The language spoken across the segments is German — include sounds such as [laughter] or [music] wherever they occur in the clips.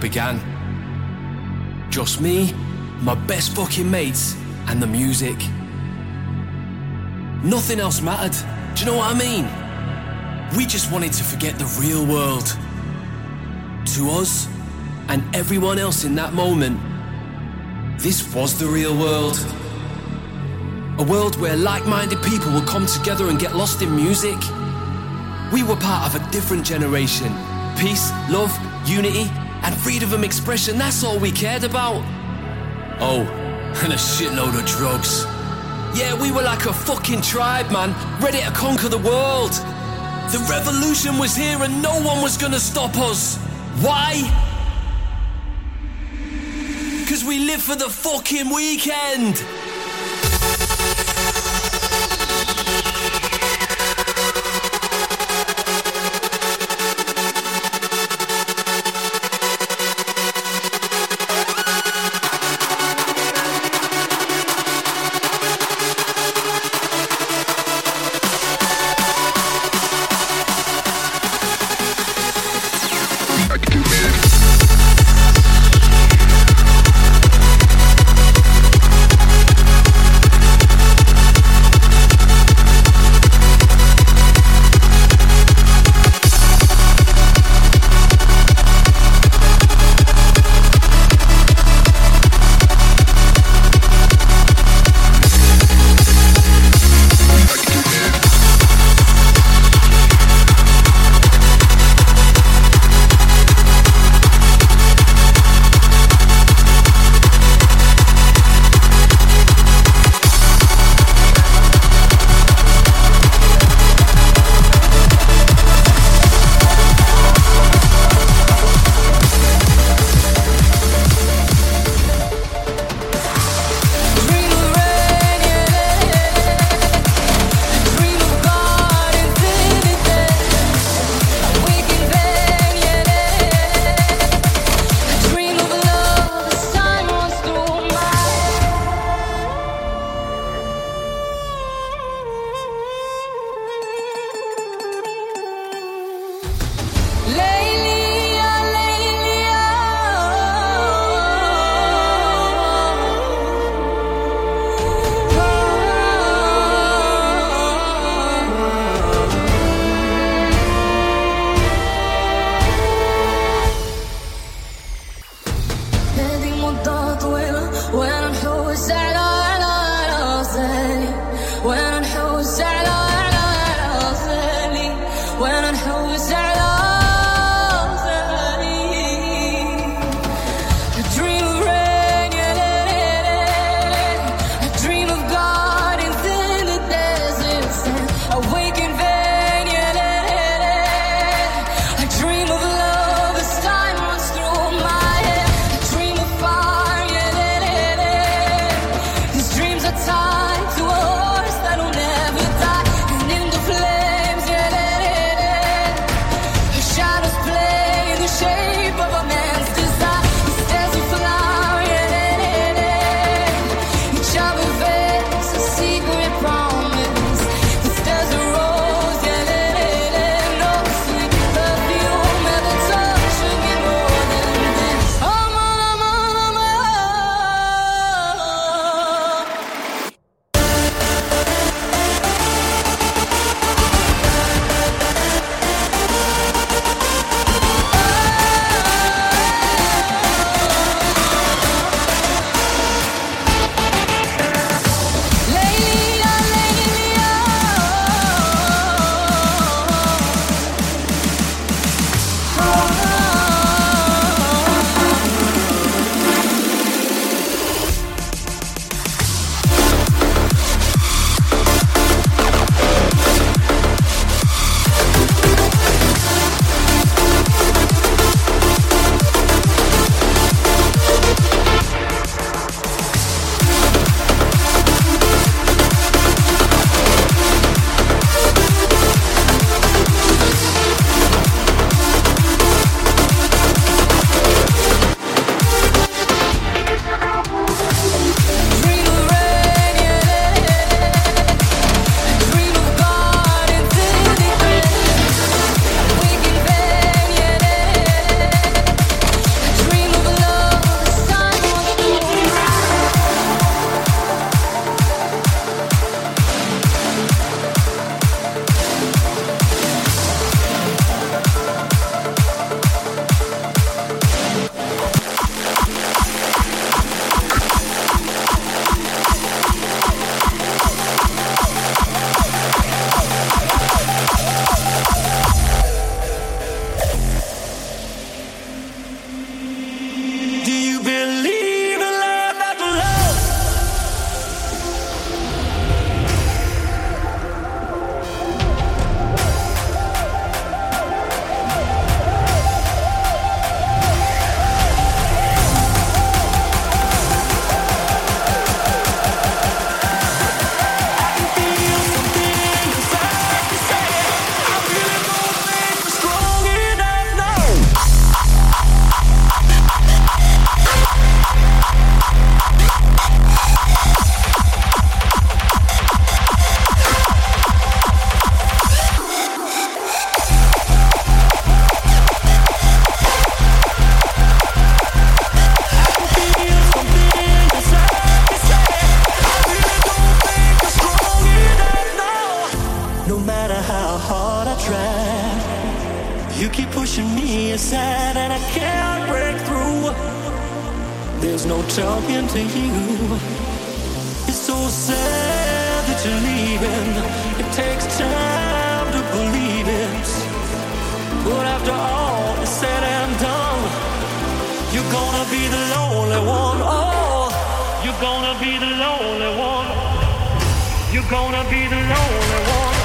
began. Just me, my best fucking mates, and the music. Nothing else mattered. Do you know what I mean? We just wanted to forget the real world. To us, and everyone else in that moment, this was the real world. A world where like minded people would come together and get lost in music. We were part of a different generation. Peace, love, unity, and freedom of expression, that's all we cared about. Oh, [laughs] and a shitload of drugs. Yeah, we were like a fucking tribe, man, ready to conquer the world. The revolution was here and no one was gonna stop us. Why? Because we live for the fucking weekend. You're gonna be the lonely one. Oh, you're gonna be the lonely one. You're gonna be the lonely one.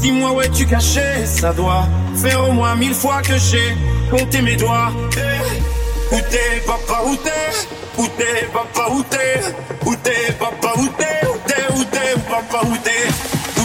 Dis-moi où es-tu caché? Ça doit faire au moins mille fois que j'ai compté mes doigts. Où t'es, papa, où t'es? Où t'es, papa, où t'es? Où t'es, papa, où t'es? Où t'es, où t'es, papa, où t'es? Où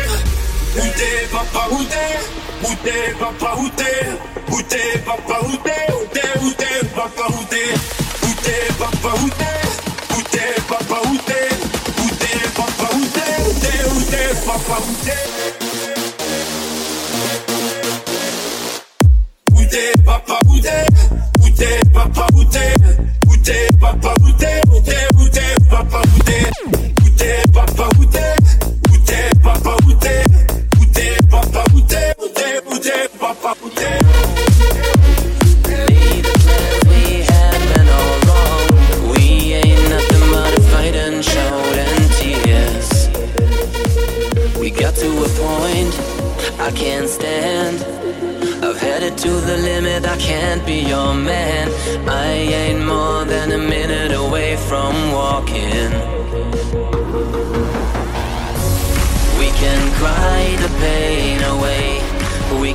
où t'es, papa, où t'es Où t'es, papa, où t'es Où t'es, papa, où Où t'es, papa, où papa, où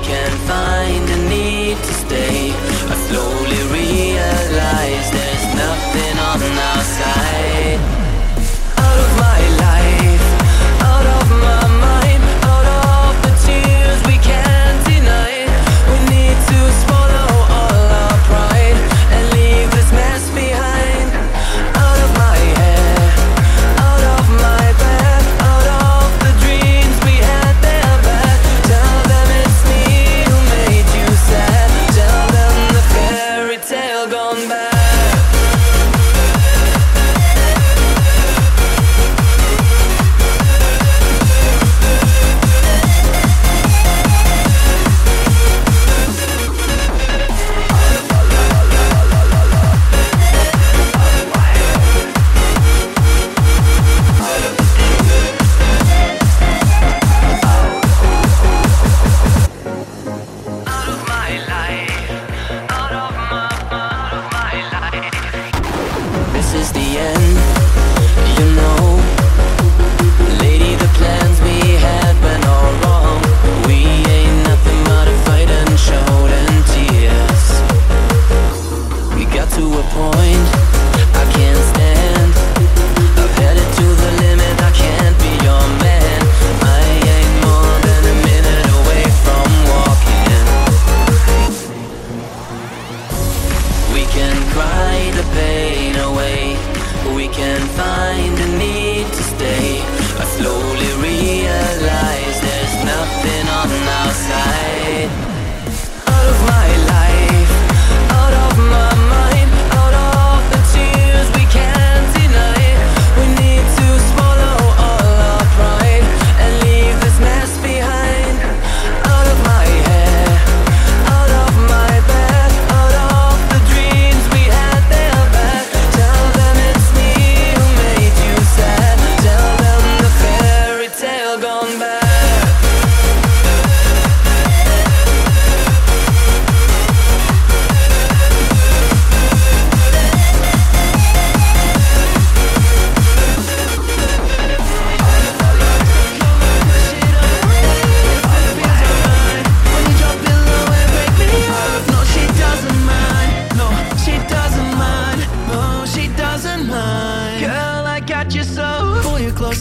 can find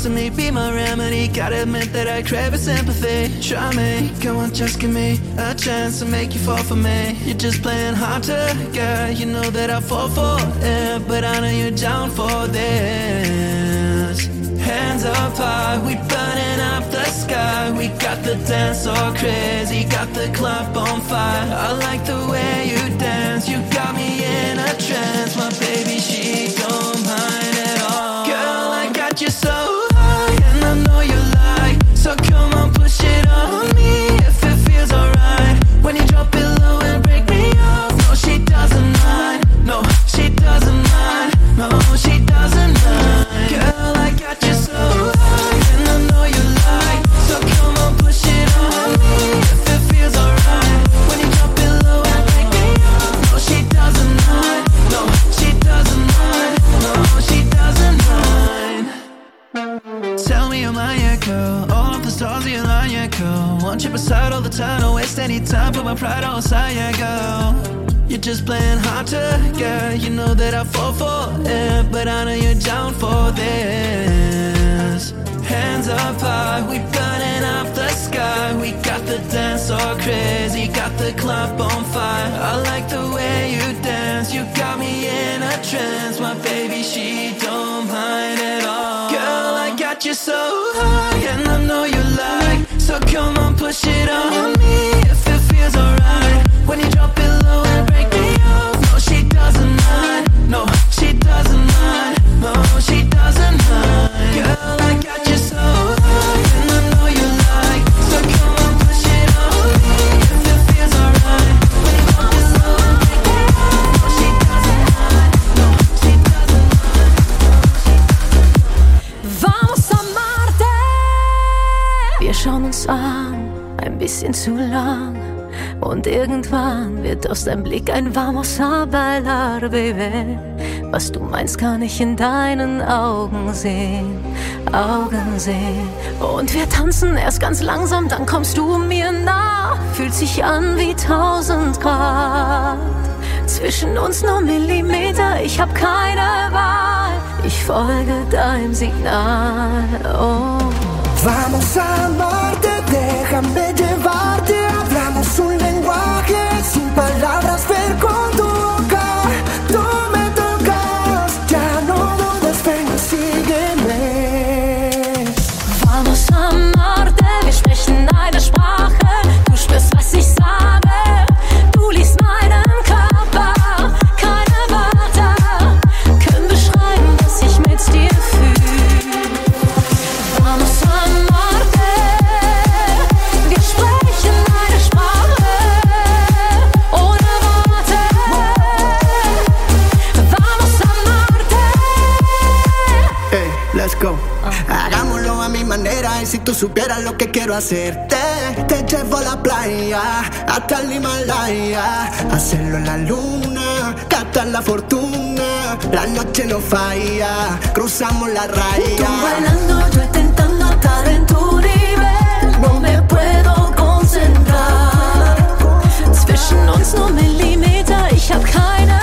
to me, be my remedy. Gotta admit that I crave a sympathy. Try me, come on, just give me a chance to make you fall for me. You're just playing hard to get. You know that I fall for it, but I know you're down for this. Hands up high, we burning up the sky. We got the dance all crazy, got the club on fire. I like the way you dance, you got me in a trance, my pride on girl. You're just playing hard to get. You know that I fall for it, but I know you're down for this. Hands up high, we burning up the sky. We got the dance all crazy, got the club on fire. I like the way you dance, you got me in a trance. My baby, she don't mind at all. Girl, I got you so high, and I know you like. So come on, push it on me feels alright. When you drop it low and break me no, she doesn't mind. No, she doesn't mind. No, she doesn't mind. Girl, I got you so high, and I know you like. So come on, push it on me if it feels alright. It no, she doesn't mind. No, she doesn't Vamos a Marte. Wir schauen uns an, ein bisschen zu lang. Und irgendwann wird aus deinem Blick ein Vamos a bailar, Baby. Was du meinst, kann ich in deinen Augen sehen, Augen sehen. Und wir tanzen erst ganz langsam, dann kommst du mir nah. Fühlt sich an wie tausend Grad. Zwischen uns nur Millimeter, ich hab keine Wahl. Ich folge deinem Signal. Oh. Vamos a Marte, déjame llevarte. my life supieras lo que quiero hacerte, te llevo a la playa hasta el Himalaya, hacerlo en la luna, captar la fortuna, la noche no falla, cruzamos la Tú raya. bailando, yo intentando estar en tu nivel. No me puedo concentrar. Zwischen uns nur Millimeter, ich hab keine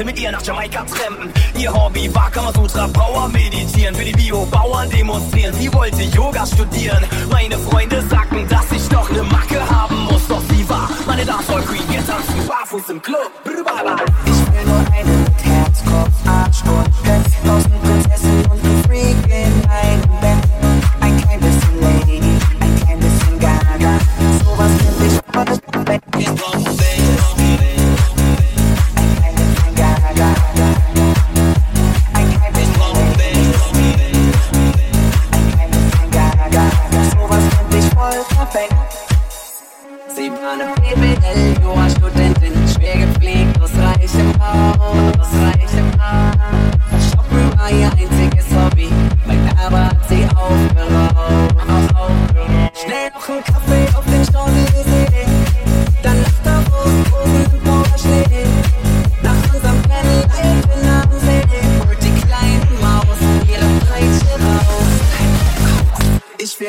to me, and I'll show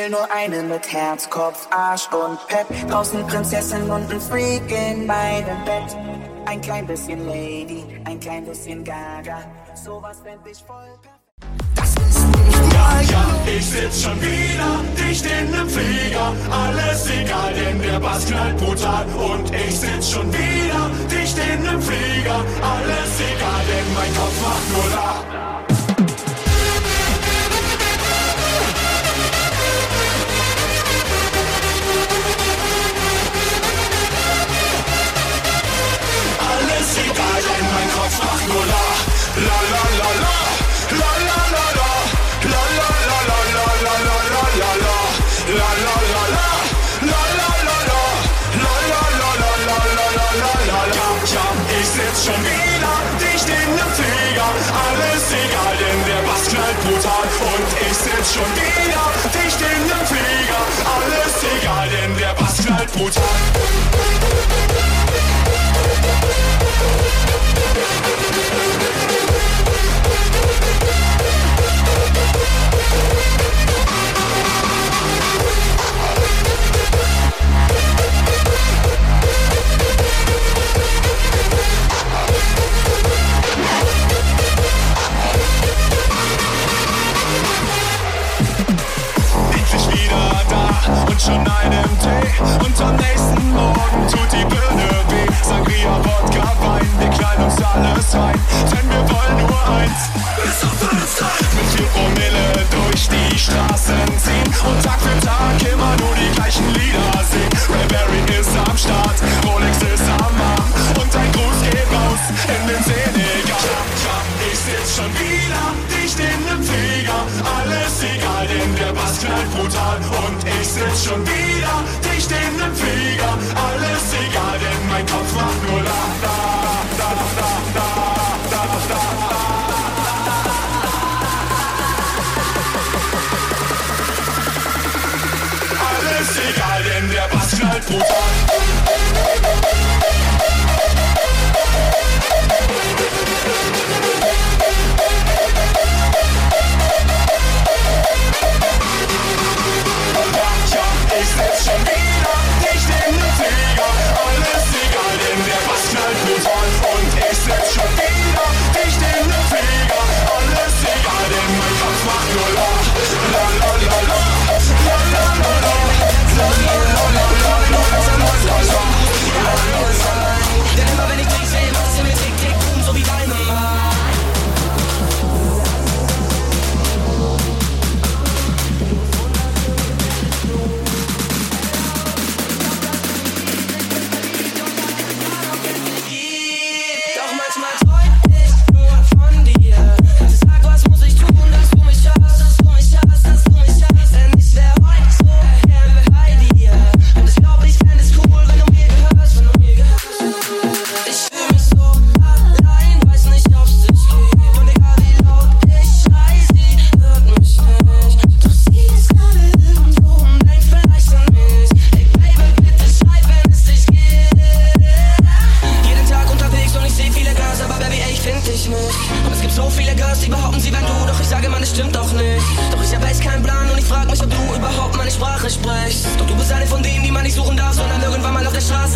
will nur eine mit Herz, Kopf, Arsch und Pep. Draußen Prinzessin und ein Freak in meinem Bett. Ein klein bisschen Lady, ein klein bisschen Gaga. Sowas fänd ich voll Das ist nicht ja, ja, ich sitz schon wieder dicht in nem Flieger. Alles egal, denn der Bass knallt brutal. Und ich sitz schon wieder dicht in nem Flieger. Alles egal, denn mein Kopf macht nur da. schon wieder dicht in den Flieger. Alles egal, denn der Bass knallt brutal. schon einem Tee und am nächsten Morgen tut die Birne weh. Sangria, Wodka, Wein, wir kleiden uns alles rein, denn wir wollen nur eins. Bis auf Mit vier Promille durch die Straßen ziehen und Tag für Tag immer nur die gleichen Lieder singen. Ray Berry ist am Start. sind schon wieder.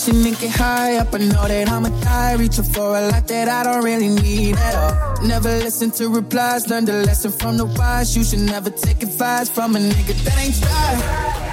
Chasing and get high up. I know that I'ma die. Reaching for a life that I don't really need at all. Never listen to replies. Learned a lesson from the wise. You should never take advice from a nigga that ain't tried.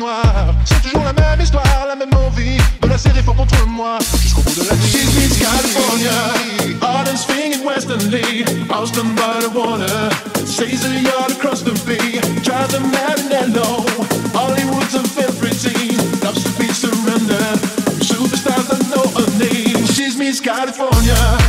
Noirs. C'est toujours la même histoire, la même envie de la serrer fort contre moi. Jusqu'au bout de la nuit. She's Miss California, hottest thing in Western Lee. Austin by the water, Stays a yard across the bay. Drives a Marinello. Hollywood's a favorite. Loves to be surrendered. Superstars that know her name. She's Miss California.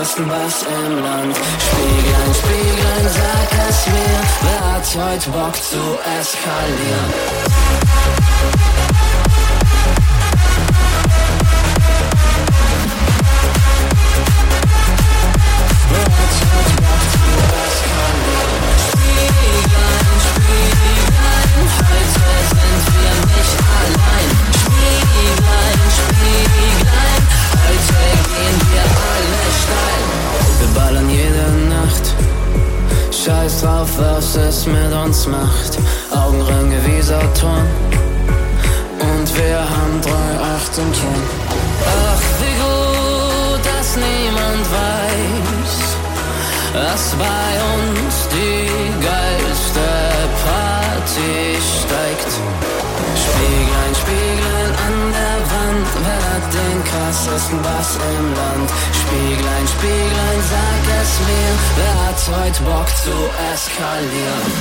Krassesten Bass im Land? Spieglein, Spieglein, sag es mir, wer hat heute Bock zu eskalieren? Uns macht. Augenringe wie Saturn. Und wir haben drei Acht im Ton. Ach, wie gut, dass niemand weiß, dass bei uns die geilste Party steigt. Spieglein, Spieglein an der Wand, wer hat den krassesten Bass im Land? Spieglein, Spieglein, es mir, wer hat heute Bock zu eskalieren?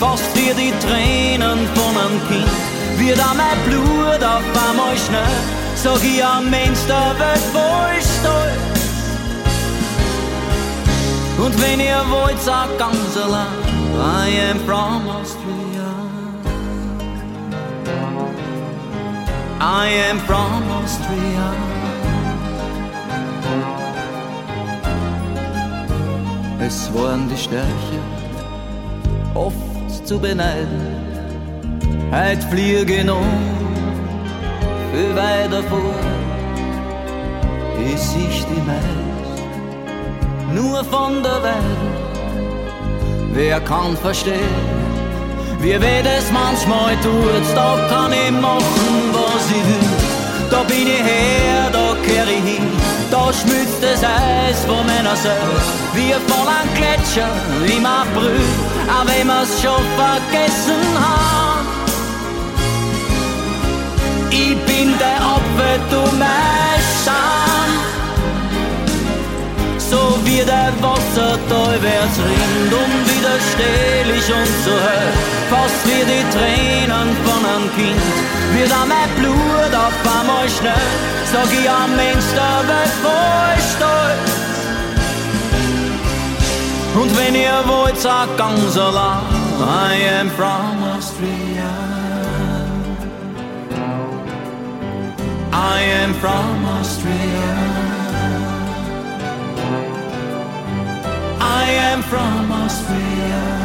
Fast wie die Tränen von einem Kind, wird auch mein Blut auf einmal schnell. Sag ich am Mensch der Welt voll stolz. Und wenn ihr wollt, sag ganz allein, I am from Austria. I am from Austria. Es waren die Stärke, oft zu beneiden. Heut fliege noch viel weiter vor, ist ich die meist nur von der Welt. Wer kann verstehen, wie weh das manchmal tut, da kann ich machen, was ich will. Da bin ich her, da kehr ich hin, da schmilzt das Eis von meiner Seele, wie von einem Gletscher im April, auch wenn wir's schon vergessen haben. Ich bin der Opfer, du mein Scham. So wie der Wassertal wird's rinnt und wieder still ich und so hell. Fast wie die Tränen von einem Kind, wird auch mein Blut auf einmal schnell. Sag ich am Mensch, der Welt voll stolz. Und wenn ihr wollt, sag ganz allein, I am from Austria. I am from Austria. I am from Austria.